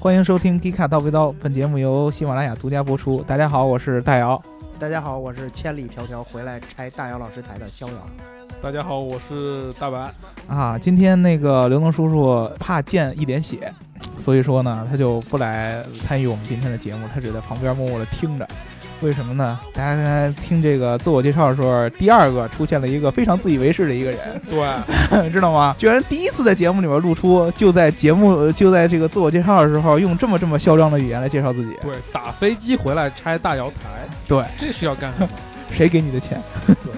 欢迎收听《迪卡叨逼叨》，本节目由喜马拉雅独家播出。大家好，我是大姚。大家好，我是千里迢迢回来拆大姚老师台的逍遥。大家好，我是大白。啊，今天那个刘能叔叔怕见一点血，所以说呢，他就不来参与我们今天的节目，他只在旁边默默的听着。为什么呢？大家刚才听这个自我介绍的时候，第二个出现了一个非常自以为是的一个人，对，知道吗？居然第一次在节目里面露出，就在节目就在这个自我介绍的时候，用这么这么嚣张的语言来介绍自己。对，打飞机回来拆大瑶台，对，这是要干什么？谁给你的钱？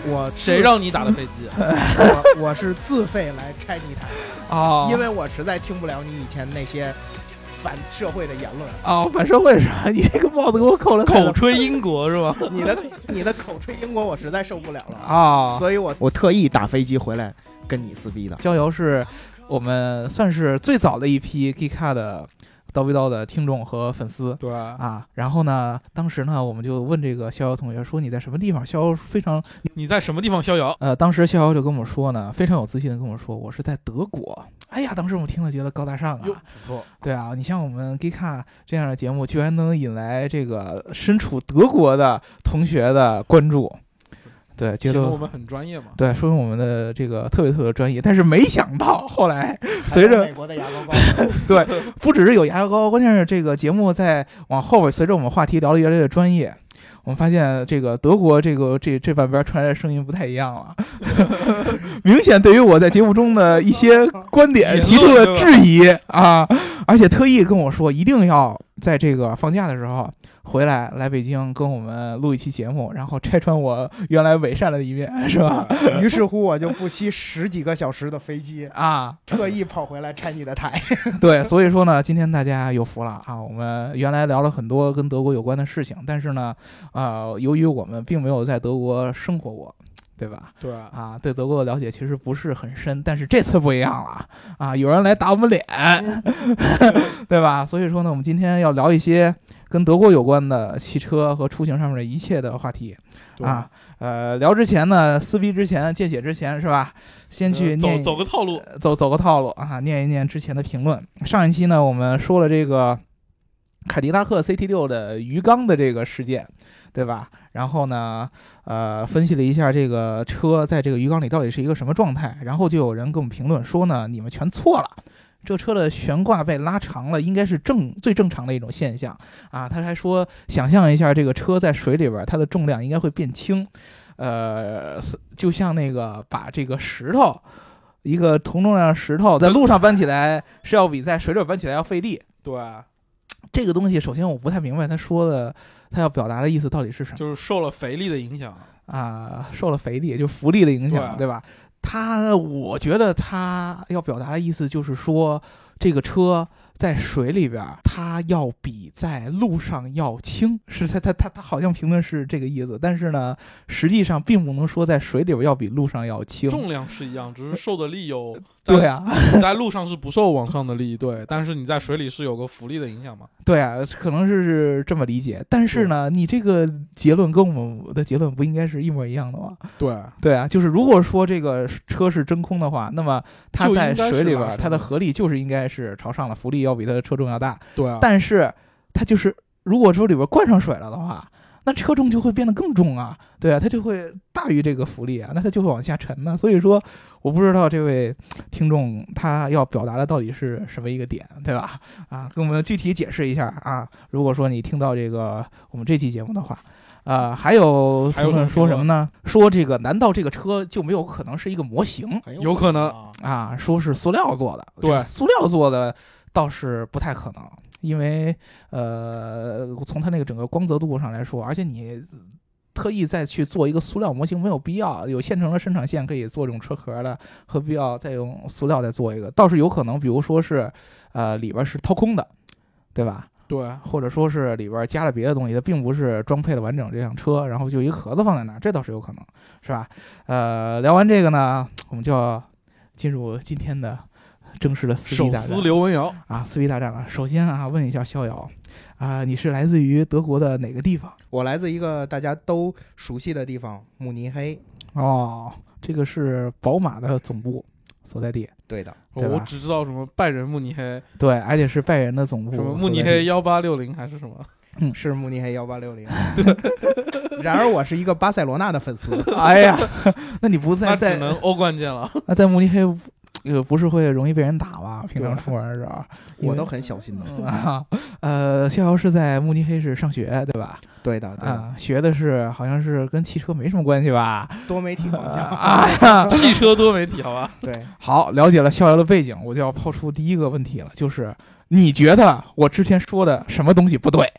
我谁让你打的飞机？我我是自费来拆地台，啊因为我实在听不了你以前那些反社会的言论，哦，反社会是啥？你这个帽子给我扣了口吹英国是吧？你的你的口吹英国我实在受不了了，啊！所以我我特意打飞机回来跟你撕逼的。郊游是我们算是最早的一批 Geek 的叨逼叨的听众和粉丝。对，啊，然后呢，当时呢，我们就问这个逍遥同学说你在什么地方？逍遥非常你在什么地方逍遥？呃，当时逍遥就跟我说呢，非常有自信的跟我说，我是在德国。哎呀，当时我们听了觉得高大上，啊，不错，对啊，你像我们 Geek 这样的节目，居然能引来这个身处德国的同学的关注，对，觉得我们很专业嘛。对，说明我们的这个特别特别专业，但是没想到后来 随着还有美国的牙膏膏，不只是有牙膏，关键是这个节目在往后边，随着我们话题聊得越来越专业，我们发现这个德国这个这这半边传来的声音不太一样了，明显对于我在节目中的一些观点提出了质疑啊，而且特意跟我说一定要在这个放假的时候回来来北京跟我们录一期节目，然后拆穿我原来伪善的一面，是吧？于是乎我就不惜十几个小时的飞机，啊，特意跑回来拆你的台。对，所以说呢，今天大家有福了啊！我们原来聊了很多跟德国有关的事情，但是呢，呃，由于我们并没有在德国生活过，对吧？对，啊，对德国的了解其实不是很深，但是这次不一样了啊！有人来打我们脸，对吧？所以说呢，我们今天要聊一些跟德国有关的汽车和出行上面的一切的话题啊。呃，聊之前呢，撕逼之前，见血之前是吧？先去呃走走个套路。走走个套路啊，念一念之前的评论。上一期呢，我们说了这个凯迪拉克 CT 六的鱼缸的这个事件，对吧？然后呢，呃，分析了一下这个车在这个鱼缸里到底是一个什么状态。然后就有人给我们评论说呢，你们全错了。这车的悬挂被拉长了，应该是正最正常的一种现象啊。他还说，想象一下这个车在水里边，它的重量应该会变轻，呃，就像那个把这个石头，一个同重量的石头在路上搬起来是要比在水里搬起来要费力。对，这个东西，首先我不太明白他说的，他要表达的意思到底是什么就是受了肥力的影响。啊？受了肥力，就浮力的影响，对对吧？他，我觉得他要表达的意思就是说，这个车在水里边儿，它要比在路上要轻，是他他他他好像评论是这个意思，但是呢，实际上并不能说在水里边儿要比路上要轻。重量是一样，只是受的力有。对，啊，你 在路上是不受往上的力，对，但是你在水里是有个浮力的影响嘛。对啊，可能是这么理解，但是呢，你这个结论跟我们的结论不应该是一模一样的吗？对，对啊，就是如果说这个车是真空的话，那么它在水里边它的合力就是应该是朝上的，浮力要比它的车重要大。对啊。但是它就是如果说里边灌上水了的话，那车重就会变得更重啊，对啊，它就会大于这个浮力啊，那它就会往下沉呢。所以说，我不知道这位听众他要表达的到底是什么一个点，对吧？啊，跟我们具体解释一下啊。如果说你听到这个我们这期节目的话。呃，还有还有说什么呢？说这个难道这个车就没有可能是一个模型有可能啊啊？说是塑料做的，对塑料做的倒是不太可能，因为呃，从它那个整个光泽度上来说，而且你特意再去做一个塑料模型没有必要，有现成的生产线可以做这种车壳的，何必要再用塑料再做一个？倒是有可能，比如说是呃里边是掏空的，对吧？对，或者说是里边加了别的东西，它并不是装配的完整这辆车，然后就一个盒子放在那儿，这倒是有可能，是吧？呃，聊完这个呢，我们就要进入今天的正式的撕逼手撕大战刘文瑶，啊，撕逼大战了。首先啊，问一下逍遥啊，你是来自于德国的哪个地方？我来自一个大家都熟悉的地方——慕尼黑。哦，这个是宝马的总部，所在地。对的，对我只知道什么拜仁慕尼黑，对，而且是拜仁的总部。什么慕尼黑幺八六零还是什么？嗯是慕尼黑幺八六零。然而我是一个巴塞罗那的粉丝，哎呀，那你不在那只在能欧冠见了。那在慕尼黑，呃，不是会容易被人打吧？平常对出门的时候，我都很小心的。啊，呃，逍遥是在慕尼黑市上学，对吧？对的，对的，啊，学的是好像是跟汽车没什么关系吧？多媒体方向。汽车多媒体，好吧？对，好，了解了逍遥的背景，我就要抛出第一个问题了，就是你觉得我之前说的什么东西不对？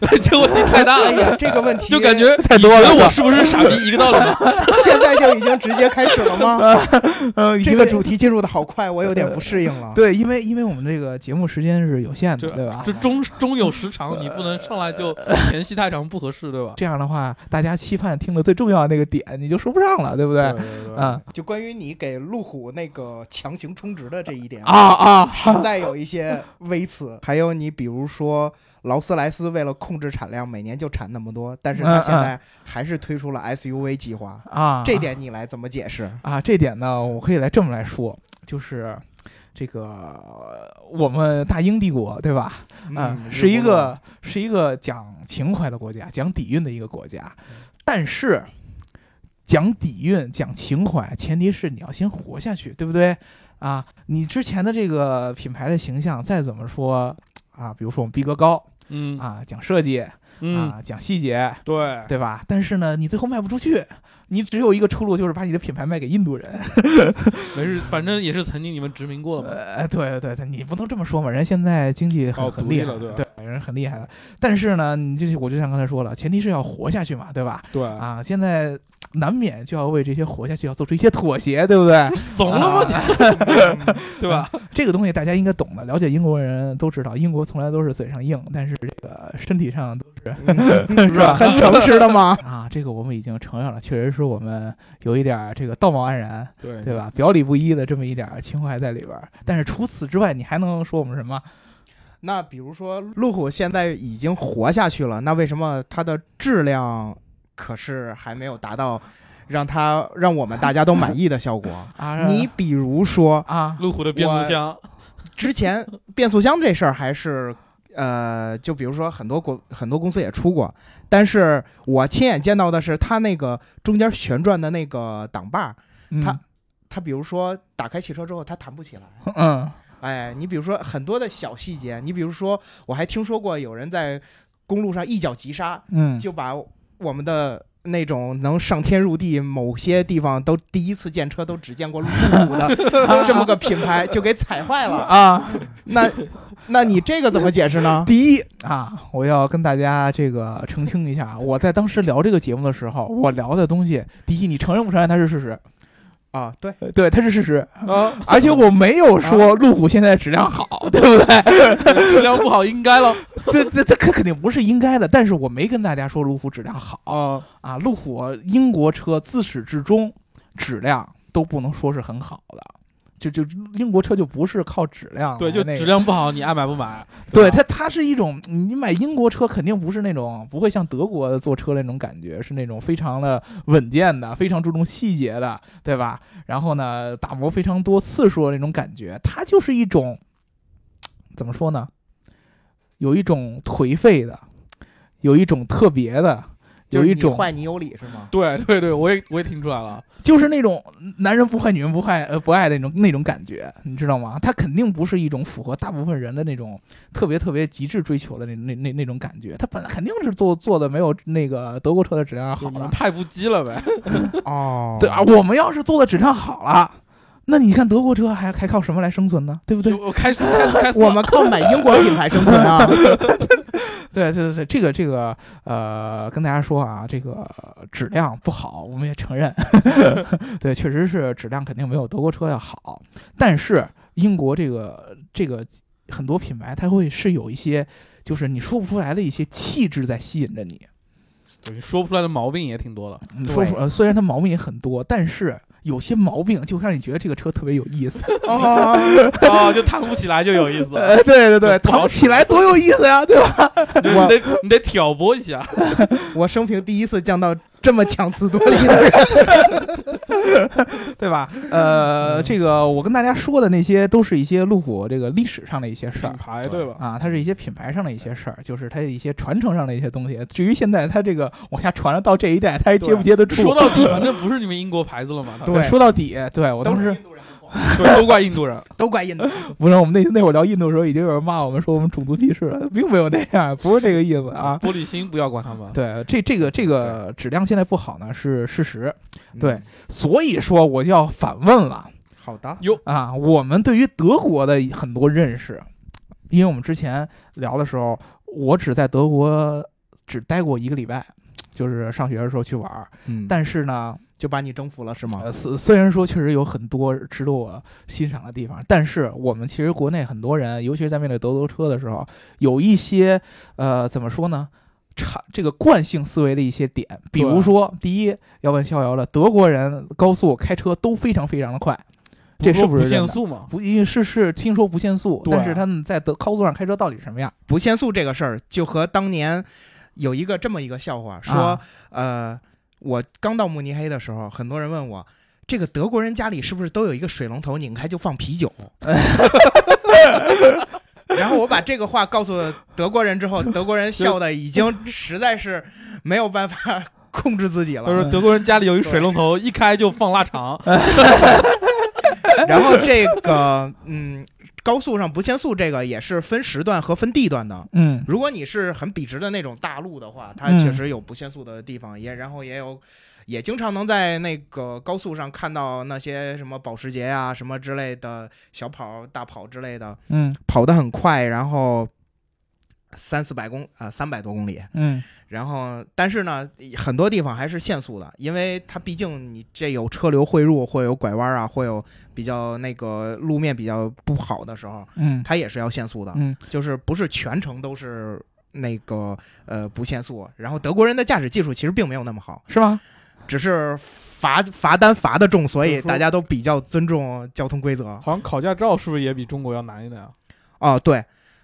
这个问题太大了，哎呀，这个问题就感觉太多了你觉得我是不是傻逼？一个道理吗？现在就已经直接开始了吗？呃，这个主题进入的好快，我有点不适应了。对，因为因为我们这个节目时间是有限的，对吧这？中中有时长，你不能上来就前戏太长，不合适，对吧？这样的话，大家期盼听的最重要的那个点，你就说不上了，对不对啊就关于你给路虎那个强行充值的这一点啊，啊！实在有一些微词。还有你比如说劳斯莱斯为了控制产量，每年就产那么多，但是他嗯现在还是推出了 SUV 计划，啊，这点你来怎么解释？啊，这点呢，我可以来这么来说，就是这个我们大英帝国，对吧？啊，嗯是一个是一个讲情怀的国家，讲底蕴的一个国家，但是讲底蕴、讲情怀，前提是你要先活下去，对不对？啊，你之前的这个品牌的形象再怎么说啊，比如说我们逼格高嗯啊，讲设计嗯，啊，讲细节，对，对吧？但是呢，你最后卖不出去，你只有一个出路，就是把你的品牌卖给印度人。没事，反正也是曾经你们殖民过的嘛。呃，对对对，你不能这么说嘛，人现在经济很、哦很厉害，了对吧对，人很厉害了。但是呢，你就是我就像刚才说了，前提是要活下去嘛，对吧？对，啊，现在难免就要为这些活下去要做出一些妥协，对不对？怂了吗？嗯 对吧？这个东西大家应该懂的，了解英国人都知道，英国从来都是嘴上硬，但是这个身体上都是是吧？很诚实的吗？啊，这个我们已经承认了，确实是我们有一点儿这个道貌岸然，对对？吧？表里不一的这么一点儿情怀在里边儿。但是除此之外，你还能说我们什么？那比如说路虎现在已经活下去了，那为什么它的质量可是还没有达到让他让我们大家都满意的效果？啊，你比如说啊，路虎的变速箱，之前变速箱这事儿还是。呃，就比如说很多国很多公司也出过，但是我亲眼见到的是它那个中间旋转的那个挡把，嗯它它比如说打开汽车之后它弹不起来，嗯哎，你比如说很多的小细节，你比如说我还听说过有人在公路上一脚急刹，嗯，就把我们的那种能上天入地，某些地方都第一次见车都只见过路虎的 这么个品牌，就给踩坏了。啊，那那你这个怎么解释呢？第一啊，我要跟大家这个澄清一下，我在当时聊这个节目的时候，我聊的东西，第一，你承认不承认它是事实？啊，对，呃对，它是事实，啊，而且我没有说路虎现在质量好，对不对？质量不好应该了 这这这肯肯定不是应该的，但是我没跟大家说路虎质量好啊。啊，路虎英国车自始至终质量都不能说是很好的。就就英国车就不是靠质量对，就那个质量不好，你爱买不买？对吧它它是一种，你买英国车肯定不是那种不会像德国坐车那种感觉，是那种非常的稳健的，非常注重细节的，对吧？然后呢，打磨非常多次数的那种感觉，它就是一种怎么说呢？有一种颓废的，有一种特别的，有一种坏你有理是吗？对对对，我也我也听出来了。就是那种男人不坏女人不坏呃不爱的那种那种感觉，你知道吗？他肯定不是一种符合大部分人的那种特别特别极致追求的那那那那种感觉，他本来肯定是做做的没有那个德国车的质量好的，就你们太不羁了呗。哦对啊，我们要是做的质量好了，那你看德国车还还靠什么来生存呢？对不对？我开始开始开始，我们靠买英国品牌生存啊。对对对对，这个这个呃，跟大家说啊，这个质量不好，我们也承认，对，确实是质量肯定没有德国车要好，但是英国这个这个很多品牌，它会是有一些就是你说不出来的一些气质在吸引着你。对说不出来的毛病也挺多的。你说出呃，虽然它毛病也很多，但是有些毛病就让你觉得这个车特别有意思。哦，哦，就弹不起来就有意思对对 对，不起来多有意思呀，对吧？你得你得挑拨一下。我生平第一次降到这么强词夺理的人。对吧？呃，这个我跟大家说的那些都是一些路虎这个历史上的一些事儿品儿。牌对吧？啊，它是一些品牌上的一些事儿，就是它的一些传承上的一些东西。至于现在它这个往下传了到这一代，它还接不接得住？说到底，反正不是你们英国牌子了嘛，它对说到底，对我当时对 都怪印度人。都怪印度。不是我们那那会儿聊印度的时候，已经有人骂我们说我们种族歧视了，并没有那样，不是这个意思啊。玻璃心不要管他们。对，这这个这个质量现在不好呢是事实，对嗯，所以说我就要反问了好的，哟，啊，我们对于德国的很多认识，因为我们之前聊的时候，我只在德国只待过一个礼拜，就是上学的时候去玩儿，嗯，但是呢，就把你征服了是吗？呃，虽虽然说确实有很多值得我欣赏的地方，但是我们其实国内很多人，尤其是在面对德国车的时候，有一些呃怎么说呢？产这个惯性思维的一些点，比如说，第一要问逍遥了，德国人高速开车都非常非常的快，这是不是不？限速吗？不，是是听说不限速，对但是他们在德高速上开车到底什么样？不限速这个事儿，就和当年有一个这么一个笑话，说、啊呃，我刚到慕尼黑的时候，很多人问我。这个德国人家里是不是都有一个水龙头，拧开就放啤酒？然后我把这个话告诉德国人之后，德国人笑的已经实在是没有办法控制自己了。就是。德国人家里有一水龙头，一开就放腊肠。然后这个嗯，高速上不限速这个也是分时段和分地段的。嗯如果你是很笔直的那种大路的话，它嗯确实有不限速的地方，也然后也有，也经常能在那个高速上看到那些什么保时捷呀、什么之类的小跑、大跑之类的，嗯跑得很快，然后三四百公啊三百多公里，嗯然后但是呢，很多地方还是限速的，因为它毕竟你这有车流汇入，会有拐弯啊，会有比较那个路面比较不好的时候，嗯它也是要限速的。嗯就是不是全程都是那个呃不限速。然后德国人的驾驶技术其实并没有那么好，是吗？只是罚罚单罚的重，所以大家都比较尊重交通规则。好像考驾照是不是也比中国要难一点啊？哦，对。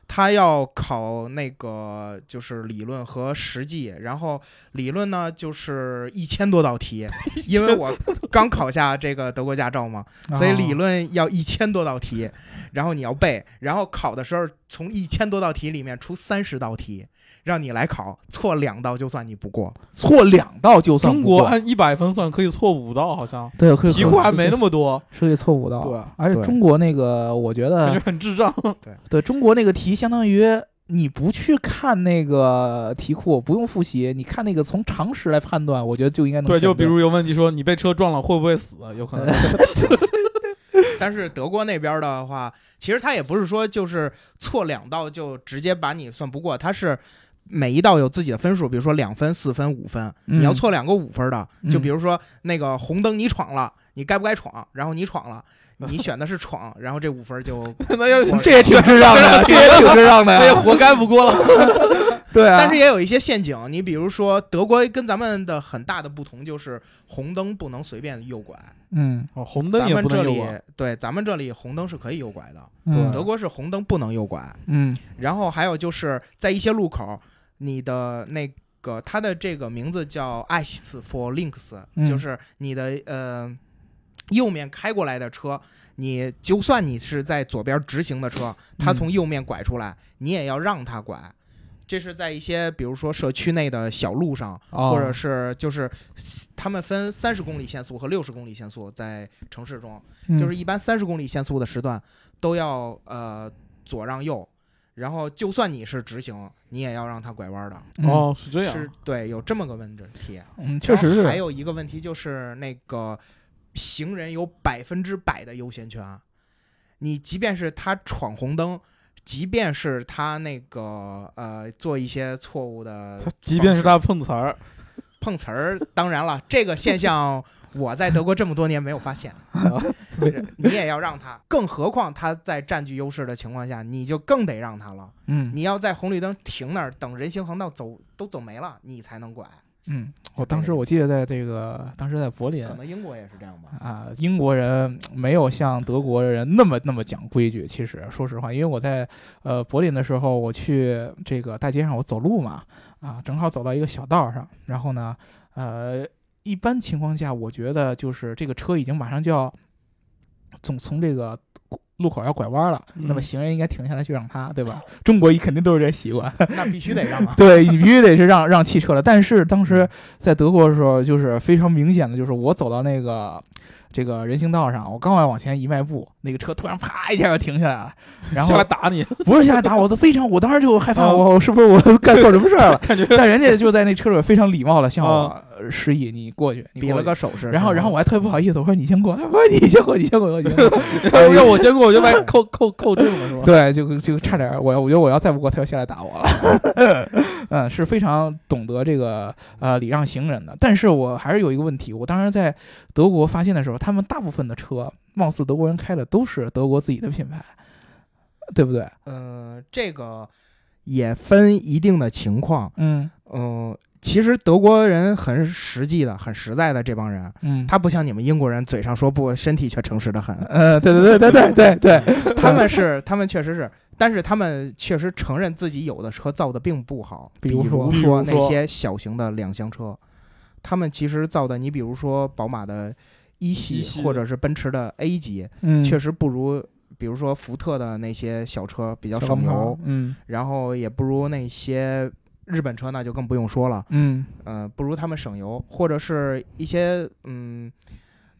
他要考那个就是理论和实际，然后理论呢就是一千多道题，因为我刚考下这个德国驾照嘛，所以理哦论要一千多道题，然后你要背，然后考的时候从一千多道题里面出三十道题，让你来考，错两道就算你不过。错两道就算中不过国按一百分算，可以错五道，好像对，可以题库还没那么么多，是可以错五道，对对而且中国那个，我觉感觉得很智障。对 对中国那个题，相当于你不去看那个题库，不用复习，你看那个从常识来判断，我觉得就应该能对就比如有问题说你被车撞了会不会死，有可能。但是德国那边的话，其实他也不是说就是错两道就直接把你算不过，他是。每一道有自己的分数，比如说两分、四分、五分，嗯你要错两个五分的，就嗯比如说那个红灯你闯了，你该不该闯？然后你闯了，你选的是闯，然后这五分就 那要我这也挺智障的，这也挺智障的呀。那也活该不过了。对啊，但是也有一些陷阱，你比如说德国跟咱们的很大的不同就是红灯不能随便右拐，嗯哦，红灯咱也们这里不能右拐。对咱们这里红灯是可以右拐的，嗯德国是红灯不能右拐。嗯然后还有就是在一些路口，你的那个它的这个名字叫 Ice for Links，、嗯。就是你的呃右面开过来的车，你就算你是在左边直行的车，它嗯。从右面拐出来，你也要让它拐。这是在一些比如说社区内的小路上，哦。或者是就是他们分三十公里限速和六十公里限速，在城市中，嗯。就是一般三十公里限速的时段都要呃左让右，然后就算你是直行，你也要让它拐弯的。嗯哦，是这样。是对，有这么个问题。嗯，确实是还，有一个问题就是那个行人有百分之百的优先权，你即便是他闯红灯。即便是他那个呃做一些错误的他即便是他碰瓷儿，碰瓷儿，当然了，这个现象我在德国这么多年没有发现。你也要让他，更何况他在占据优势的情况下，你就更得让他了。嗯你要在红绿灯停那儿等人行横道走都走没了，你才能拐。嗯，我当时我记得在这个当时在柏林可能英国也是这样吧。啊，英国人没有像德国人那么那么讲规矩。其实说实话，因为我在呃柏林的时候，我去这个大街上我走路嘛，啊，正好走到一个小道上，然后呢，呃，一般情况下，我觉得就是这个车已经马上就要总从这个路口要拐弯了，那么嗯行人应该停下来去让他，对吧？中国肯定都是这习惯，那必须得让啊。对你必须得是让让汽车了。但是当时在德国的时候，就是非常明显的，就是我走到那个这个人行道上，我刚要往前一迈步，那个车突然啪一下就停下来了，然后下来打你，不是下来打我，都非常，我当时就害怕，啊我我是不是我干错什么事儿了？感觉但人家就在那车里非常礼貌的向我示意，你过去，你比了个手势，然后，然后我还特别不好意思，我说你先过，他说你先过，你先过，你先过。要要我先过，我就把你扣扣扣证了，是吧？对，就就差点儿，我我觉得我要再不过，他要下来打我了。嗯，是非常懂得这个呃礼让行人的。但是我还是有一个问题，我当时在德国发现的时候，他们大部分的车，貌似德国人开的都是德国自己的品牌，对不对？呃，这个也分一定的情况。嗯嗯、其实德国人很实际的、很实在的这帮人，嗯，他不像你们英国人嘴上说不，身体却诚实的很。呃，对对对对对对对，他们是，他们确实是，但是他们确实承认自己有的车造的并不好，比比如说那些小型的两厢车，他们其实造的，你比如说宝马的一系或者是奔驰的 A 级，嗯，确实不如，比如说福特的那些小车比较省油，嗯。然后也不如那些日本车那就更不用说了，嗯。呃、不如他们省油，或者是一些嗯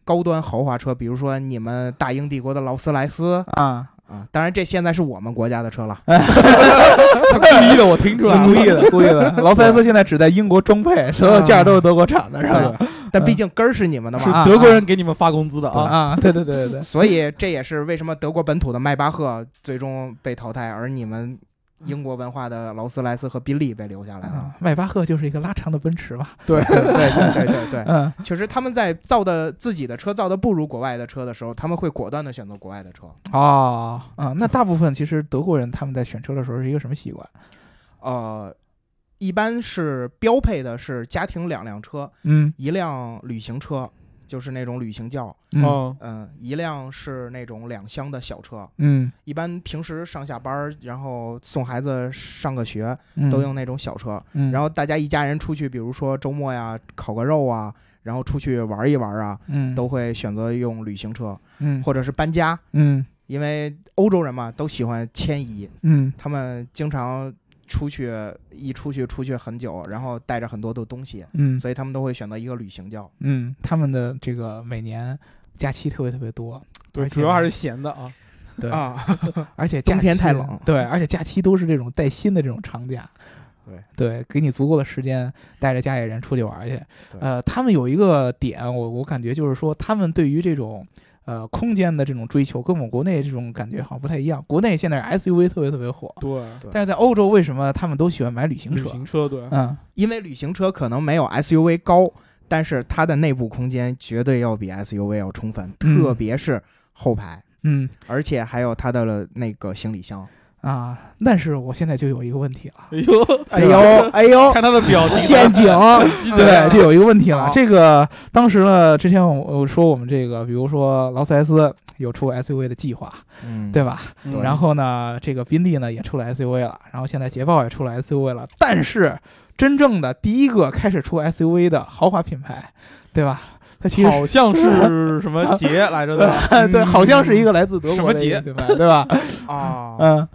高端豪华车，比如说你们大英帝国的劳斯莱斯。啊，啊，当然这现在是我们国家的车了，他故意的，我听出来了，故意的故意的。劳斯莱斯现在只在英国装配，所有件儿都是德国产的，是吧？但毕竟根儿是你们的嘛。德国人给你们发工资的啊。啊，对对对对对，所以这也是为什么德国本土的迈巴赫最终被淘汰，而你们英国文化的劳斯莱斯和宾利被留下来了。啊，迈巴赫就是一个拉长的奔驰吧？对对对对对对，嗯 确实他们在造的自己的车造的不如国外的车的时候，他们会果断的选择国外的车。哦啊，那大部分其实德国人他们在选车的时候是一个什么习惯？呃，一般是标配的是家庭两辆车，嗯一辆旅行车，就是那种旅行轿，嗯。一辆是那种两厢的小车。嗯。一般平时上下班儿，然后送孩子上个学，嗯，都用那种小车。嗯，然后大家一家人出去，比如说周末呀，烤个肉啊，然后出去玩一玩啊，嗯。都会选择用旅行车，嗯。或者是搬家，嗯。因为欧洲人嘛都喜欢迁移，嗯。他们经常出去一出去出去很久，然后带着很多的东西，嗯所以他们都会选择一个旅行教。嗯，他们的这个每年假期特别特别多，对，主要还是闲的啊。对，啊，而且假冬天太冷对，而且假期都是这种带薪的这种长假。对对，给你足够的时间带着家里人出去玩去。呃，他们有一个点，我我感觉就是说，他们对于这种呃空间的这种追求，跟我们国内这种感觉好像不太一样。国内现在 SUV 特别特别火，对，对。但是在欧洲为什么他们都喜欢买旅行旅车？行车对，嗯。因为旅行车可能没有 SUV 高，但是它的内部空间绝对要比 SUV 要充分，嗯。特别是后排，嗯。而且还有它的那个行李箱。啊，但是我现在就有一个问题了。哎呦，哎呦 哎呦，看他的表情，陷阱！对，就有一个问题了。这个当时呢，之前我我说我们这个，比如说劳斯莱斯有出 SUV 的计划，嗯，对吧？嗯然后呢，这个宾利呢也出了 SUV 了，然后现在捷豹也出了 SUV 了。但是真正的第一个开始出 SUV 的豪华品牌，对吧？它其实好像是什么节来着的，对，好像是一个来自德什么节国的品牌，对吧？啊，嗯，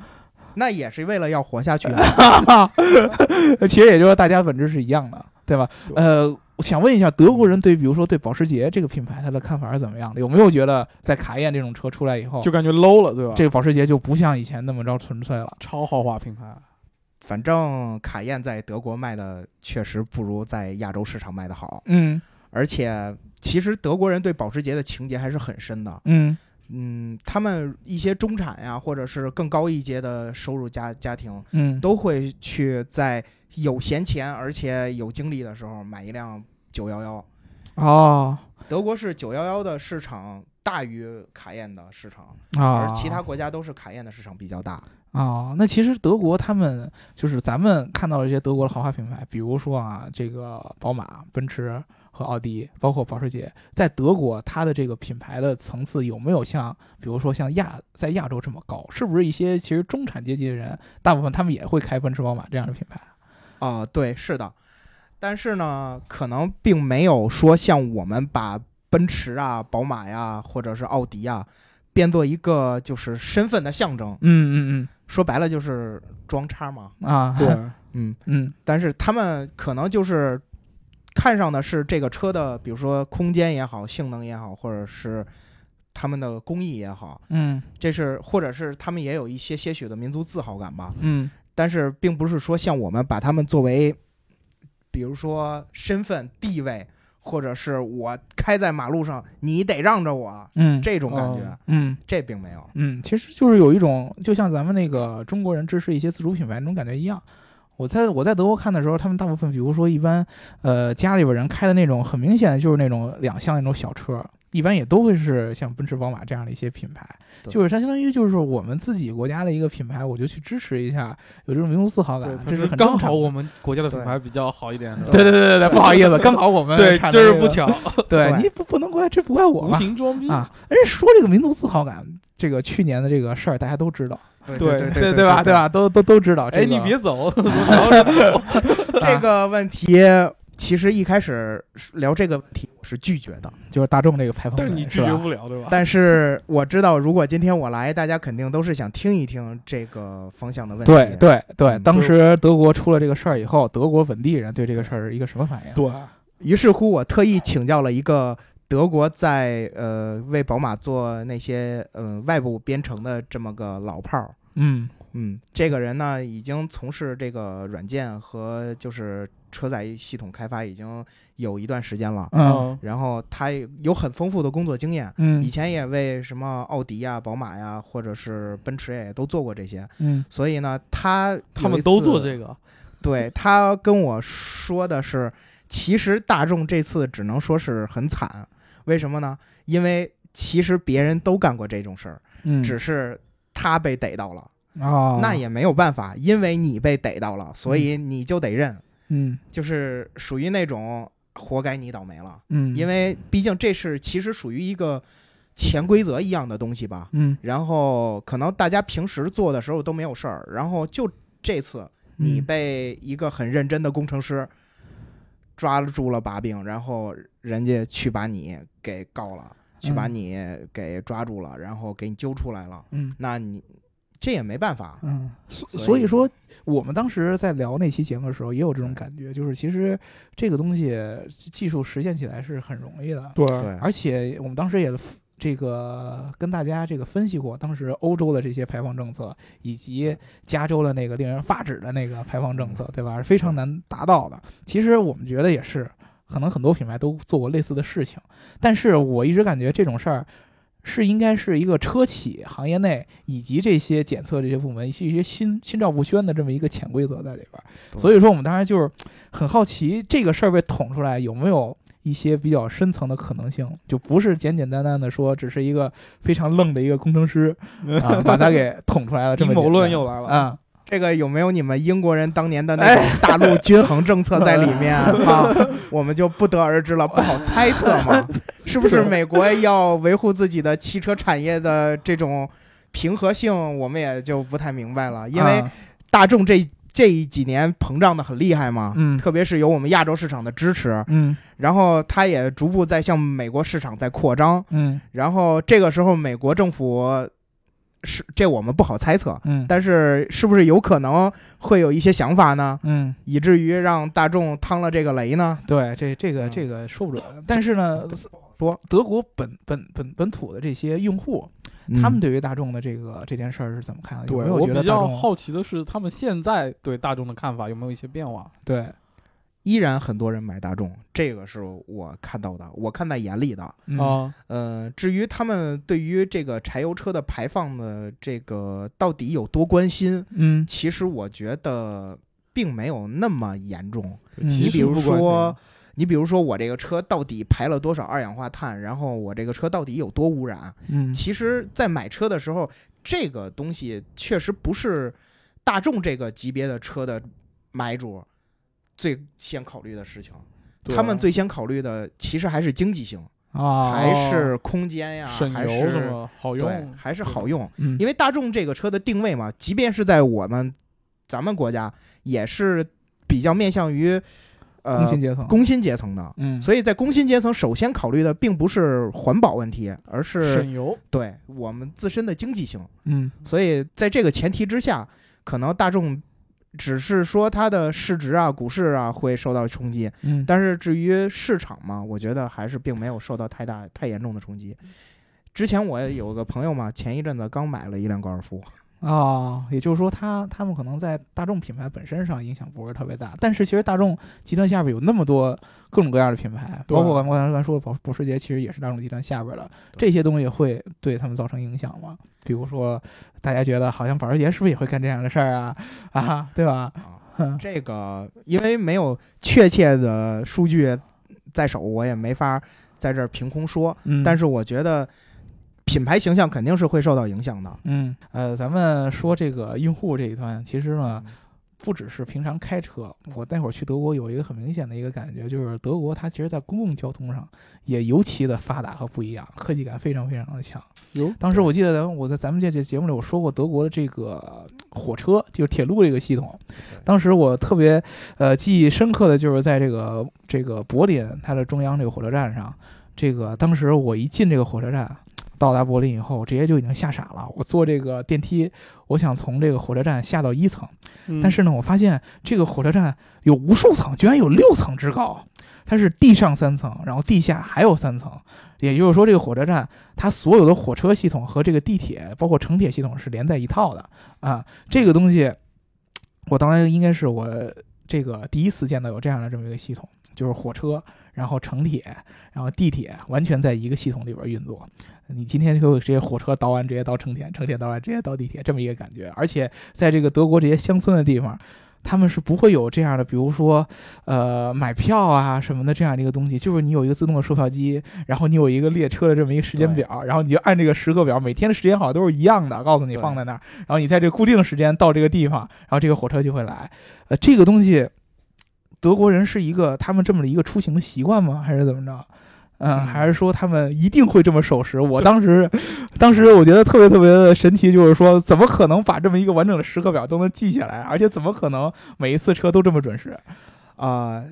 那也是为了要活下去啊。其实也就是说大家本质是一样的，对吧？呃，我想问一下，德国人对比如说对保时捷这个品牌他的看法是怎么样的？有没有觉得在卡宴这种车出来以后，就感觉 low 了，对吧？这个保时捷就不像以前那么着纯粹了？超豪华品牌，反正卡宴在德国卖的确实不如在亚洲市场卖的好，嗯而且其实德国人对保时捷的情节还是很深的。嗯嗯，他们一些中产呀，或者是更高一阶的收入家家庭，嗯，都会去在有闲钱而且有精力的时候买一辆九幺幺。哦德国是九幺幺的市场大于卡宴的市场，啊，而其他国家都是卡宴的市场比较大。哦，那其实德国他们就是咱们看到了一些德国的豪华品牌，比如说啊，这个宝马、奔驰和奥迪，包括保时捷，在德国它的这个品牌的层次有没有像，比如说像亚在亚洲这么高？是不是一些其实中产阶级的人，大部分他们也会开奔驰、宝马这样的品牌？啊、对，是的。但是呢，可能并没有说像我们把奔驰啊、宝马呀，或者是奥迪啊，变作一个就是身份的象征。嗯嗯嗯说白了就是装叉嘛。嗯啊，对，嗯，嗯但是他们可能就是看上的是这个车的，比如说空间也好，性能也好，或者是他们的工艺也好，嗯这是或者是他们也有一些些许的民族自豪感吧。嗯但是并不是说像我们把他们作为，比如说身份地位，或者是我开在马路上，你得让着我嗯，这种感觉，哦嗯这并没有。嗯，其实就是有一种，就像咱们那个中国人支持一些自主品牌那种感觉一样。我在我在德国看的时候，他们大部分，比如说一般，呃，家里边人开的那种，很明显就是那种两厢那种小车，一般也都会是像奔驰、宝马这样的一些品牌，就是它相当于就是我们自己国家的一个品牌，我就去支持一下，有这种民族自豪感，这，是很刚正常的好我们国家的品牌比较好一点的，对对对对对，不好意思，刚好我们对，就是不巧，对对你不不能怪这不怪我无吧形装逼啊！而且说这个民族自豪感，这个去年的这个事儿大家都知道，对对对对对吧？对？吧？都都都知道。哎，这个你别走，这个问题其实一开始聊这个问题我是拒绝的，就是大众这个排放门，但是你拒绝不了，对吧？但是我知道如果今天我来，大家肯定都是想听一听这个方向的问题。对对对，嗯当时德国出了这个事儿以后，德国本地人对这个事儿一个什么反应？对，于是乎，我特意请教了一个德国在呃为宝马做那些呃外部编程的这么个老炮儿。嗯嗯，这个人呢，已经从事这个软件和就是车载系统开发已经有一段时间了。嗯然后他有很丰富的工作经验，以嗯前也为什么奥迪呀、宝马呀，或者是奔驰也都做过这些。嗯所以呢，他他们都做。这个，对他跟我说的是，其实大众这次只能说是很惨，为什么呢？因为其实别人都干过这种事儿，嗯，只是他被逮到了，啊，那也没有办法，因为你被逮到了，所以你就得认，嗯。就是属于那种活该你倒霉了，嗯，因为毕竟这是其实属于一个潜规则一样的东西吧。嗯。然后可能大家平时做的时候都没有事儿，然后就这次你嗯。被一个很认真的工程师抓住了把柄，然后人家去把你给告了，去把嗯。你给抓住了，然后给你揪出来了，嗯。那你这也没办法。嗯，所所以所以说，我们当时在聊那期节目的时候，也有这种感觉，就是其实这个东西技术实现起来是很容易的，对。对，而且我们当时也这个跟大家这个分析过，当时欧洲的这些排放政策，以及加州的那个令人发指的那个排放政策，对吧？是非常难达到的。其实我们觉得也是，可能很多品牌都做过类似的事情，但是我一直感觉这种事儿。是应该是一个车企行业内以及这些检测这些部门，是一些心心照不宣的这么一个潜规则在里边儿。所以说，我们当然就是很好奇这个事儿被捅出来有没有一些比较深层的可能性，就不是简简单单的说只是一个非常愣的一个工程师 啊把他给捅出来了，这么阴谋论又来了，啊，这个有没有你们英国人当年的那种大陆均衡政策在里面啊？我们就不得而知了，不好猜测嘛。是不是美国要维护自己的汽车产业的这种平和性，我们也就不太明白了。因为啊大众这这几年膨胀的很厉害嘛，嗯。特别是有我们亚洲市场的支持，嗯。然后它也逐步在向美国市场在扩张。嗯。然后这个时候，美国政府是这我们不好猜测，嗯。但是是不是有可能会有一些想法呢？嗯，以至于让大众趟了这个雷呢？对，这这个嗯。这个说不准，但是呢，说。德国本本本本土的这些用户，他们对于大众的这个这件事儿是怎么看的？有对没有我比较好奇的是，他们现在对大众的看法有没有一些变化？对，依然很多人买大众，这个是我看到的，我看在眼里的。嗯啊，呃，至于他们对于这个柴油车的排放的这个到底有多关心，嗯其实我觉得并没有那么严重。嗯你比如说心，你比如说我这个车到底排了多少二氧化碳，然后我这个车到底有多污染？嗯其实，在买车的时候，这个东西确实不是大众这个级别的车的买主最先考虑的事情。他们最先考虑的其实还是经济性，啊，还是空间呀，省还油什是么好对，用，还是好用。嗯因为大众这个车的定位嘛，即便是在我们咱们国家，也是比较面向于呃工薪阶层，工薪阶层的。嗯，所以在工薪阶层，首先考虑的并不是环保问题，而是省油，对我们自身的经济性。嗯所以在这个前提之下，可能大众只是说它的市值啊、股市啊会受到冲击，嗯，但是至于市场嘛，我觉得还是并没有受到太大、太严重的冲击。之前我有个朋友嘛，前一阵子刚买了一辆高尔夫，哦，也就是说他他们可能在大众品牌本身上影响不是特别大，但是其实大众集团下边有那么多各种各样的品牌，包括刚才咱说的保保时捷，其实也是大众集团下边的，这些东西会对他们造成影响吗？比如说，大家觉得好像保时捷是不是也会干这样的事儿啊？啊，对吧？哼这个因为没有确切的数据在手，我也没法在这儿凭空说。嗯，但是我觉得品牌形象肯定是会受到影响的。嗯，呃，咱们说这个用户这一端，其实呢，嗯不只是平常开车，我那会儿去德国有一个很明显的一个感觉，就是德国它其实在公共交通上也尤其的发达和不一样，科技感非常非常的强。有当时我记得咱们我在咱们这节节目里我说过德国的这个火车，就是铁路这个系统。当时我特别呃记忆深刻的就是在这个这个柏林它的中央这个火车站上，这个当时我一进这个火车站。到达柏林以后，直接就已经吓傻了。我坐这个电梯，我想从这个火车站下到一层，嗯但是呢，我发现这个火车站有无数层，居然有六层之高。它是地上三层，然后地下还有三层，也就是说，这个火车站它所有的火车系统和这个地铁，包括城铁系统是连在一套的啊。这个东西，我当然应该是我这个第一次见到有这样的这么一个系统，就是火车，然后城铁，然后地铁完全在一个系统里边运作。你今天就直接火车倒完直接到城铁，城铁倒完直接到地铁，这么一个感觉。而且在这个德国这些乡村的地方，他们是不会有这样的，比如说，呃，买票啊什么的这样的一个东西，就是你有一个自动的售票机，然后你有一个列车的这么一个时间表，然后你就按这个时刻表，每天的时间好像都是一样的，告诉你放在那儿，然后你在这个固定的时间到这个地方，然后这个火车就会来。呃，这个东西，德国人是一个他们这么的一个出行的习惯吗？还是怎么着？嗯，嗯还是说他们一定会这么守时？我当时，当时我觉得特别特别的神奇，就是说，怎么可能把这么一个完整的时刻表都能记下来？而且怎么可能每一次车都这么准时？呃，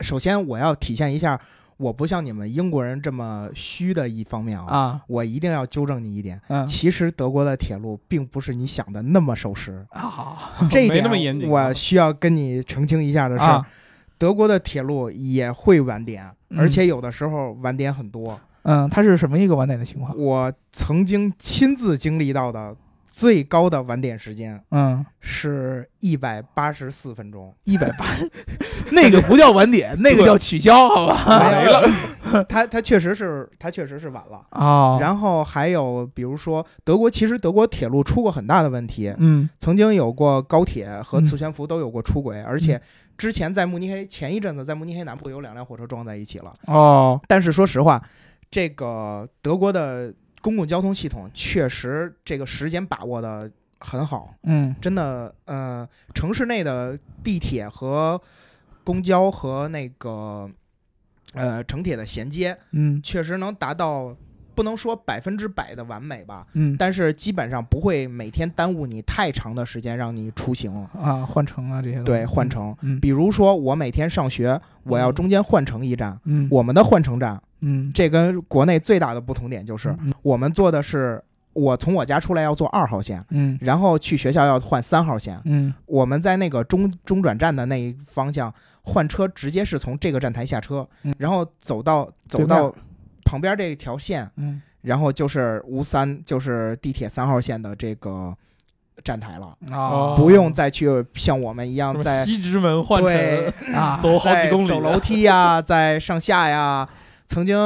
首先我要体现一下，我不像你们英国人这么虚的一方面啊。啊，我一定要纠正你一点，嗯其实德国的铁路并不是你想的那么守时，啊这一点那么严谨啊我需要跟你澄清一下的是，啊，德国的铁路也会晚点，嗯而且有的时候晚点很多。嗯，它是什么一个晚点的情况？我曾经亲自经历到的最高的晚点时间嗯，是一百八十四分钟，一百八，那个不叫晚点，那个叫取消，好吧？没了。他他确实是他确实是晚了。哦，然后还有比如说德国，其实德国铁路出过很大的问题，嗯。曾经有过高铁和嗯。磁悬浮都有过出轨，而且之前在慕尼黑前一阵子在慕尼黑南部有两辆火车撞在一起了。哦，但是说实话，这个德国的公共交通系统确实这个时间把握的很好，嗯。真的，呃，城市内的地铁和公交和那个呃城铁的衔接，嗯。确实能达到不能说百分之百的完美吧，嗯，但是基本上不会每天耽误你太长的时间让你出行。啊，换乘啊这些，对，换乘，嗯，比如说我每天上学，我要中间换乘一站，嗯，我们的换乘站，嗯。这跟国内最大的不同点就是，嗯我们坐的是我从我家出来要坐二号线，嗯。然后去学校要换三号线。嗯。我们在那个中中转站的那一方向换车，直接是从这个站台下车，嗯。然后走到走到旁边这条线，嗯。然后就是吴三，就是地铁三号线的这个站台了，啊，不用再去像我们一样在西直门换对乘，啊，走好几公里，走楼梯呀，在上下呀。曾经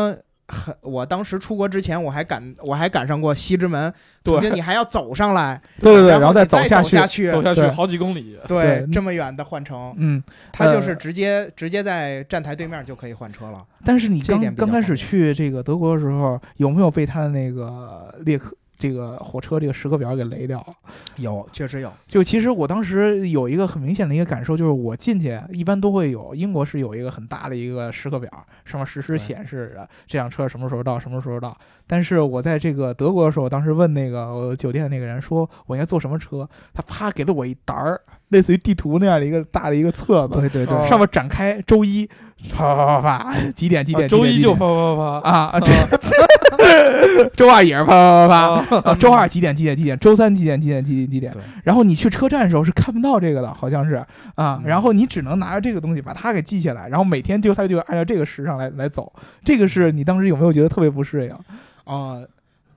很，我当时出国之前，我还赶我还赶上过西直门，曾经你还要走上来，对对对，然后再走下去，走下去。对。好几公里。对对，这么远的换乘，嗯，他就是呃。直接直接在站台对面就可以换车了。但是你刚刚开始去这个德国的时候，有没有被他的那个列克这个火车这个时刻表给雷掉了？有，确实有。就其实我当时有一个很明显的一个感受，就是我进去一般都会有英国是有一个很大的一个时刻表，上面实时显示着这辆车什么时候到，什么时候到。但是我在这个德国的时候，当时问那个酒店的那个人说我应该坐什么车，他啪给了我一沓儿类似于地图那样的一个大的一个册子，对对对，哦上面展开周一，啪啪啪啪，几点几点，啊周一就啪啪啪啪啊，这 周二也是啪啪啪啪。啊啊，周二几点几点几点，周三几点几点几点几点，然后你去车站的时候是看不到这个的，好像是啊，嗯然后你只能拿着这个东西把它给记下来，然后每天就它就按照这个时上来来走，这个是你当时有没有觉得特别不适应？呃，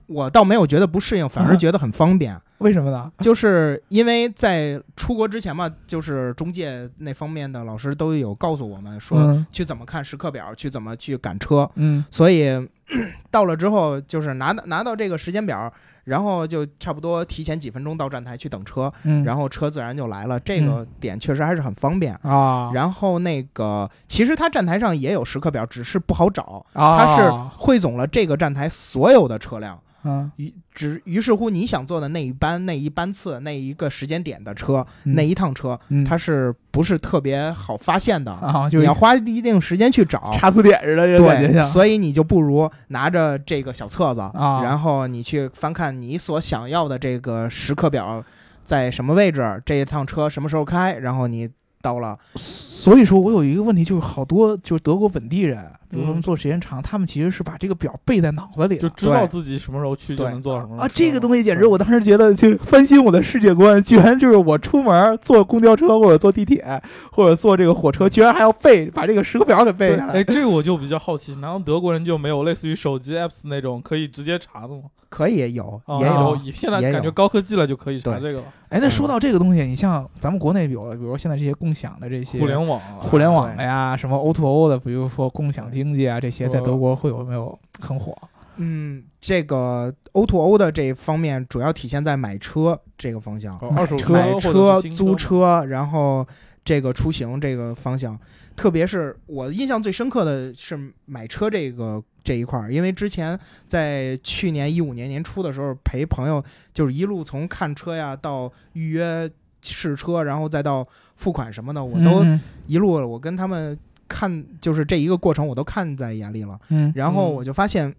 我倒没有觉得不适应，反而觉得很方便。为什么呢？就是因为在出国之前嘛，就是中介那方面的老师都有告诉我们说嗯去怎么看时刻表，去怎么去赶车。嗯所以 到了之后，就是拿到拿到这个时间表，然后就差不多提前几分钟到站台去等车，嗯，然后车自然就来了。这个点确实还是很方便。啊，然后那个，其实它站台上也有时刻表，只是不好找。啊它是汇总了这个站台所有的车辆，嗯于只于是乎你想坐的那一班、那一班次、那一个时间点的车、嗯那一趟车，嗯它是不是特别好发现的？啊，就你要花一定时间去找。查字典似的，这感觉对，像所以你就不如拿着这个小册子，啊然后你去翻看你所想要的这个时刻表在什么位置，这一趟车什么时候开，然后你到了，所以说我有一个问题，就是好多就是德国本地人，比如说他们嗯做时间长，他们其实是把这个表背在脑子里。就知道自己什么时候去就能做什么啊，这个东西简直，我当时觉得就翻新我的世界观，居然就是我出门坐公交车或者坐地铁或者坐这个火车，居然还要背把这个时刻表给背下来。哎，这个我就比较好奇，难道德国人就没有类似于手机 apps 那种可以直接查的吗？可以有，哦也有，现在感觉高科技了就可以查对。这个了，哎，那说到这个东西，你像咱们国内有，比如说现在这些共享的这些互联网啊，互联网的呀，什么 O to O 的，比如说共享经济啊，这些在德国会有没有很火？嗯，这个 O to O 的这一方面主要体现在买车这个方向，哦二手车买车、租车，然后这个出行这个方向，特别是我印象最深刻的是买车这个这一块儿，因为之前在去年一五年年初的时候陪朋友，就是一路从看车呀到预约试车，然后再到付款什么的，我都嗯一路我跟他们看，就是这一个过程我都看在眼里了。嗯然后嗯我就发现，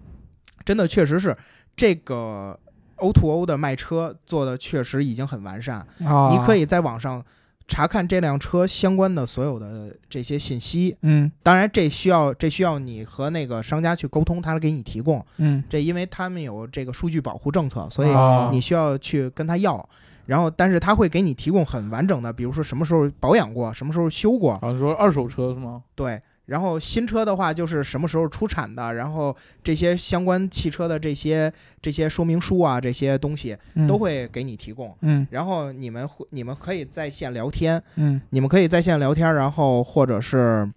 真的确实是这个 O to O 的卖车做的确实已经很完善。啊，你可以在网上查看这辆车相关的所有的这些信息。嗯当然，这需要这需要你和那个商家去沟通，他给你提供。嗯，这因为他们有这个数据保护政策，所以啊你需要去跟他要。然后，但是他会给你提供很完整的，比如说什么时候保养过，什么时候修过，好像说二手车是吗？对，然后新车的话就是什么时候出产的，然后这些相关汽车的这些这些说明书啊，这些东西嗯。都会给你提供。嗯。然后你们会你们可以在线聊天，嗯你们可以在线聊天，然后或者是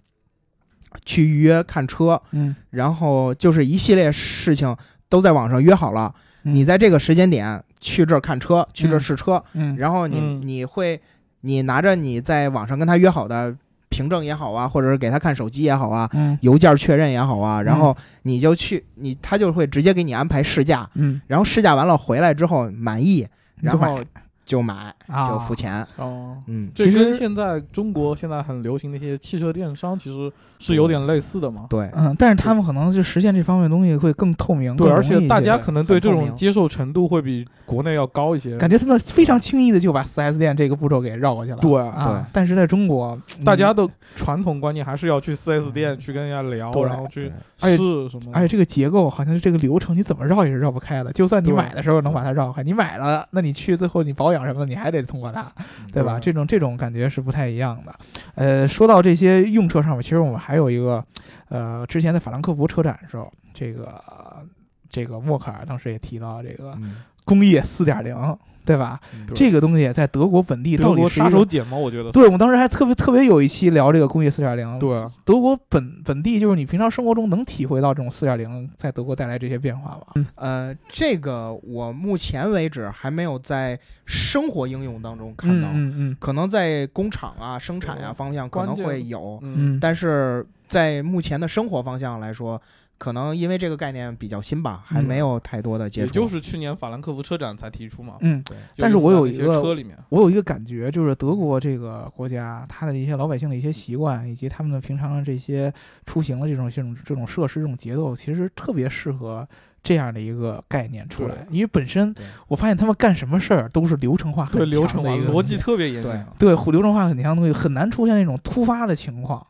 去预约看车，嗯，然后就是一系列事情都在网上约好了。嗯。你在这个时间点去这儿看车，去这儿嗯。试车，嗯。然后你嗯。你会你拿着你在网上跟他约好的凭证也好啊，或者是给他看手机也好啊，嗯。邮件确认也好啊，然后你就去你他就会直接给你安排试驾，嗯。然后试驾完了回来之后满意，然后就买啊就付钱，哦，嗯，这其实跟现在中国现在很流行的一些汽车电商其实是有点类似的嘛。对，嗯，但是他们可能就实现这方面的东西会更透明，对，而且大家可能对这种接受程度会比国内要高一些。感觉他们非常轻易的就把 4S 店这个步骤给绕过去了。对啊对，但是在中国，大家嗯的传统观念还是要去 4S 店去跟人家聊，对然后去试什么的。而且这个结构好像是这个流程，你怎么绕也是绕不开的。就算你买的时候能把它绕开，你买了，那你去最后你保养什么的，你还得通过它，对吧？对这种这种感觉是不太一样的。呃，说到这些用车上面，其实我们还有一个，呃，之前在法兰克福车展的时候，这个这个默克尔当时也提到这个嗯工业四点零，对吧？对这个东西在德国本地德国到底是一个杀手锏嘛，我觉得。对，我们当时还特别特别有一期聊这个工业四点零。，对，德国本本地就是你平常生活中能体会到这种四点零在德国带来这些变化吧？呃，这个我目前为止还没有在生活应用当中看到，嗯嗯可能在工厂啊、生产呀、对方向可能键会有，嗯，嗯，但是在目前的生活方向来说，可能因为这个概念比较新吧，还嗯没有太多的接触。也就是去年法兰克福车展才提出嘛。嗯，对，但是我有一个车里面，我有一个感觉，就是德国这个国家，它的一些老百姓的一些习惯，以及他们的平常的这些出行的这种这种这种设施、这种节奏，其实特别适合这样的一个概念出来。因为本身我发现他们干什么事儿都是流程化很对流程化强的一个逻辑特别严谨对啊。对流程化很强的东西，很难出现那种突发的情况。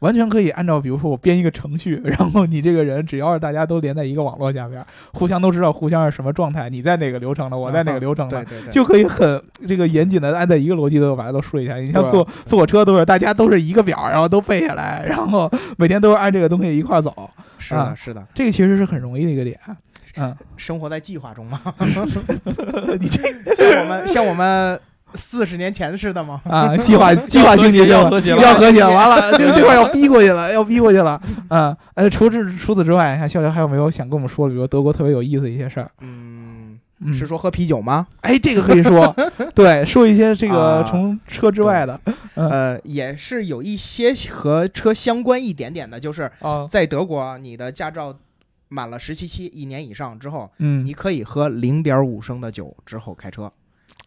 完全可以按照，比如说我编一个程序，然后你这个人只要是大家都连在一个网络下边，互相都知道互相是什么状态，你在哪个流程的，我在哪个流程的，对对对，就可以很这个严谨的按照一个逻辑都把它都梳理下。你像坐坐火车都是大家都是一个表，然后都背下来，然后每天都是按这个东西一块儿走，是啊的，是的，这个其实是很容易的一个点。嗯，生活在计划中嘛，你这像我们像我们四十年前似的吗？啊，计划 计划经济要要和谐要和谐，完了 这这块要逼过去了，要逼过去了。嗯，呃，除此除此之外，看笑笑还有没有想跟我们说的，比如德国特别有意思的一些事儿？嗯，嗯，是说喝啤酒吗？哎，这个可以说，对，说一些这个啊从车之外的，嗯呃，也是有一些和车相关一点点的，就是啊，在德国，你的驾照满了实习期一年以上之后，嗯你可以喝零点五升的酒之后开车，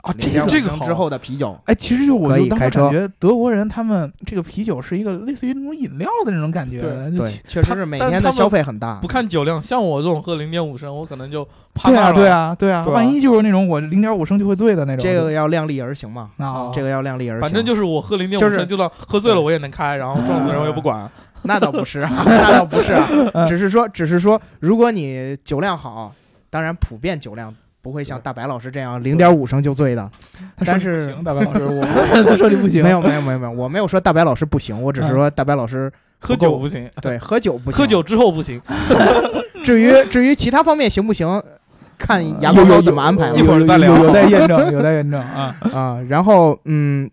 啊，这零点个这个好五升之后的啤酒。哎，其实就我可就当时以开车感觉德国人他们这个啤酒是一个类似于那种饮料的那种感觉，对对，确实是每天的消费很大不。看酒量，像我这种喝零点五升，我可能就怕对啊，对，啊，对啊，万一就是那种我零点五升就会醉的那种，这个要量力而行嘛，啊，这个要量力而行。反正就是我喝零点就是五升，就算喝醉了我也能开，然后撞死人我也不管。那倒不是啊，那倒不是啊，只是说，只是说，如果你酒量好，当然普遍酒量不会像大白老师这样零点五升就醉的。但是行，大白老师，我 他说你不行，没有，没有，没有，没有，我没有说大白老师不行，我只是说大白老师喝酒不行，对喝酒不行。喝酒之后不行。至于至于其他方面行不行，看牙膏怎么安排了一会儿再聊有有待验证，有待验证啊。啊。然后嗯。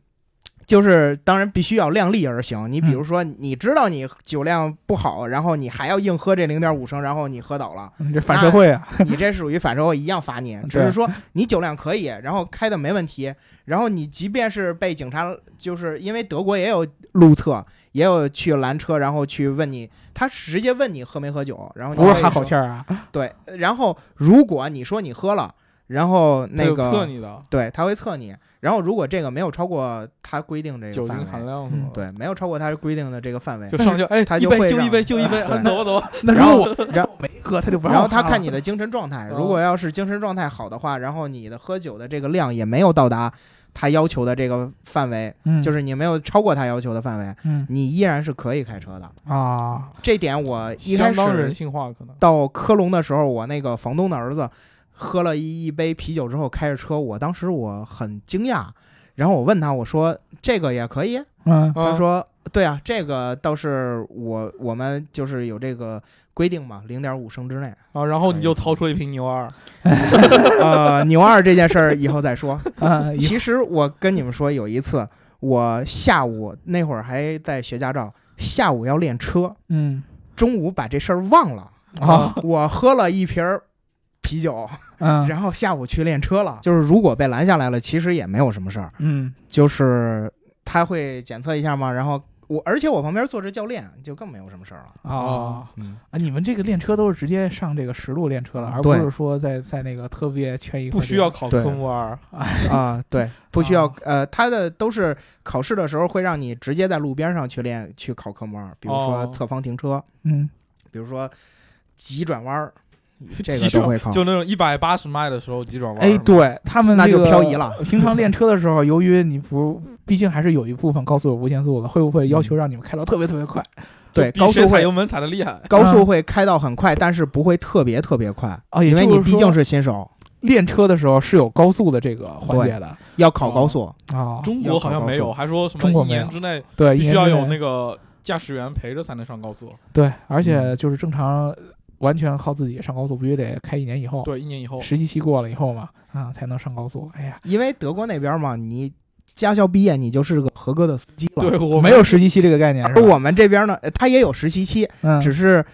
就是当然必须要量力而行。你比如说，你知道你酒量不好，然后你还要硬喝这零点五升，然后你喝倒了，你这反社会啊，你这属于反社会一样罚你。只是说 你酒量可以，然后开的没问题，然后你即便是被警察，就是因为德国也有路测，也有去拦车，然后去问你，他直接问你喝没喝酒，然后你不是哈口气儿啊，对，然后如果你说你喝了，然后那个测你的。对，他会测你，然后如果这个没有超过他规定这个酒精范围，含量嗯，对，没有超过他规定的这个范围，就上去哎，他一杯就会就一杯就一杯，对走吧走吧。那然后然没喝，他就不让然后他看你的精神状态，哦如果要是精神状态好的话，然后你的喝酒的这个量也没有到达他要求的这个范围，嗯。就是你没有超过他要求的范围，嗯。你依然是可以开车的。啊，这点我一开相当人始性化，可能。到科隆的时候，我那个房东的儿子喝了一一杯啤酒之后开着车，我当时我很惊讶，然后我问他，我说这个也可以？嗯他说对啊，这个倒是我我们就是有这个规定嘛，零点五升之内。啊，然后你就掏出一瓶牛二，呃，牛二这件事儿以后再说。啊，其实我跟你们说，有一次我下午那会儿还在学驾照，下午要练车，嗯中午把这事儿忘了。啊我喝了一瓶儿啤酒，嗯。然后下午去练车了。就是如果被拦下来了，其实也没有什么事儿，嗯。就是他会检测一下嘛，然后我而且我旁边坐着教练，就更没有什么事儿了。哦。嗯，啊！你们这个练车都是直接上这个实路练车了，而不是说在在那个特别圈一块不需要考对科目二。啊，对，不需要啊呃，他的都是考试的时候会让你直接在路边上去练去考科目二，比如说哦。侧方停车，嗯。比如说急转弯儿，这急转个都会考。就那种一百八十迈的时候急转弯，哎，，对他们那就漂移了。平常练车的时候，由于你不，毕竟还是有一部分高速有无限速的，会不会要求让你们开到特别特别快 对，高速会油门踩的厉害。高速会开到很快，但是不会特别特别快，啊？因为你毕竟是新手，练车的时候是有高速的这个环节的要考高速。啊。中国好像没有，还说什么一年之内对，必须要有那个驾驶员陪着才能上高速。对，而嗯且就是正常完全靠自己上高速，必须得开一年以后，对，一年以后。实习期过了以后嘛，啊才能上高速。哎呀，因为德国那边嘛，你驾校毕业你就是个合格的司机了。对，我没有实习期这个概念，而我们这边呢，呃他也有实习期，嗯只是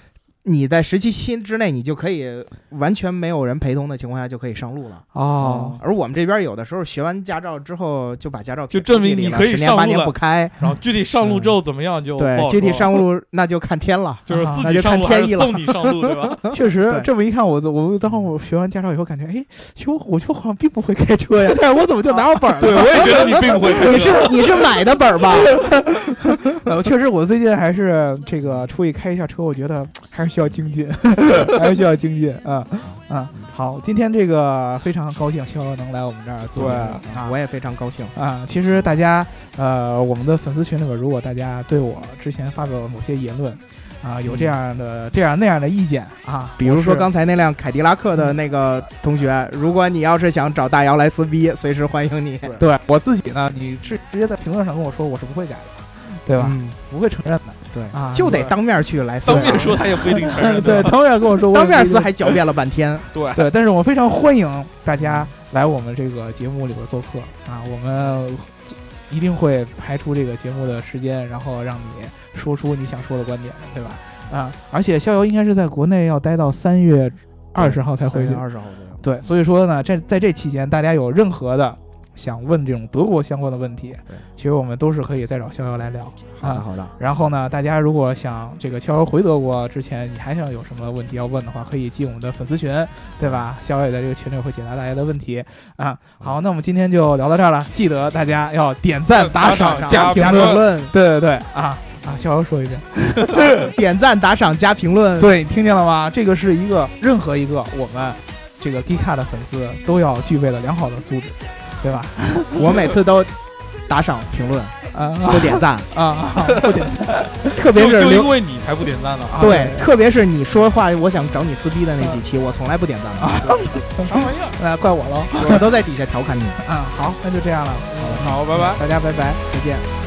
你在十七期之内，你就可以完全没有人陪同的情况下就可以上路了。哦，而我们这边有的时候学完驾照之后就把驾照就证明你你可以十年八年上路了不开。然后具体上路之后怎么样就不对，好具体上路那就看天了。就是啊那就自己上路还看天意了是送你上路，对吧？确实这么一看，我我当我学完驾照以后，感觉哎，其实我我就好像并不会开车呀，但是我怎么就拿到本儿 对，我也觉得你并不会开你。是你是买的本儿吧？呃，确实，我最近还是这个出去开一下车，我觉得还是需要精进，还是需要精进啊啊！好，今天这个非常高兴，逍遥能来我们这儿做我也非常高兴。啊，其实大家呃，我们的粉丝群里边，如果大家对我之前发表的某些言论啊，有这样的这样那样的意见啊，比如说刚才那辆凯迪拉克的那个同学，如果你要是想找大姚来撕逼，随时欢迎你，对我自己呢，你是直接在评论上跟我说，我是不会改的，对吧？嗯，不会承认的，对啊就得当面去来撕，当面说他也不一定承认，对，吧？当面跟我说，我也当面撕还狡辩了半天。对，对，但是我非常欢迎大家来我们这个节目里边做客啊，我们一定会排出这个节目的时间，然后让你说出你想说的观点，对吧？啊，而且逍遥应该是在国内要待到三月二十号才回去，二十号左右。对，所以说呢，在在这期间，大家有任何的想问这种德国相关的问题，对，其实我们都是可以再找逍遥来聊啊。好的。然后呢，大家如果想这个逍遥回德国之前，你还想有什么问题要问的话，可以进我们的粉丝群，对吧？逍遥也在这个群里会解答大家的问题啊。好，那我们今天就聊到这儿了，记得大家要点赞、打赏、加评论。对对对啊啊！逍遥说一遍，点赞、打赏、加评论。对，听见了吗？这个是一个任何一个我们这个 D 卡的粉丝都要具备的良好的素质，对吧？我每次都打赏、评论、啊不点赞，啊啊！不点赞，特别是就因为你才不点赞呢。啊对，特别是你说话我想找你撕逼的那几期，我从来不点赞的，啥玩意儿？那怪我喽。我都在底下调侃你。啊，好，那就这样了。好，拜拜。大家拜拜，再见。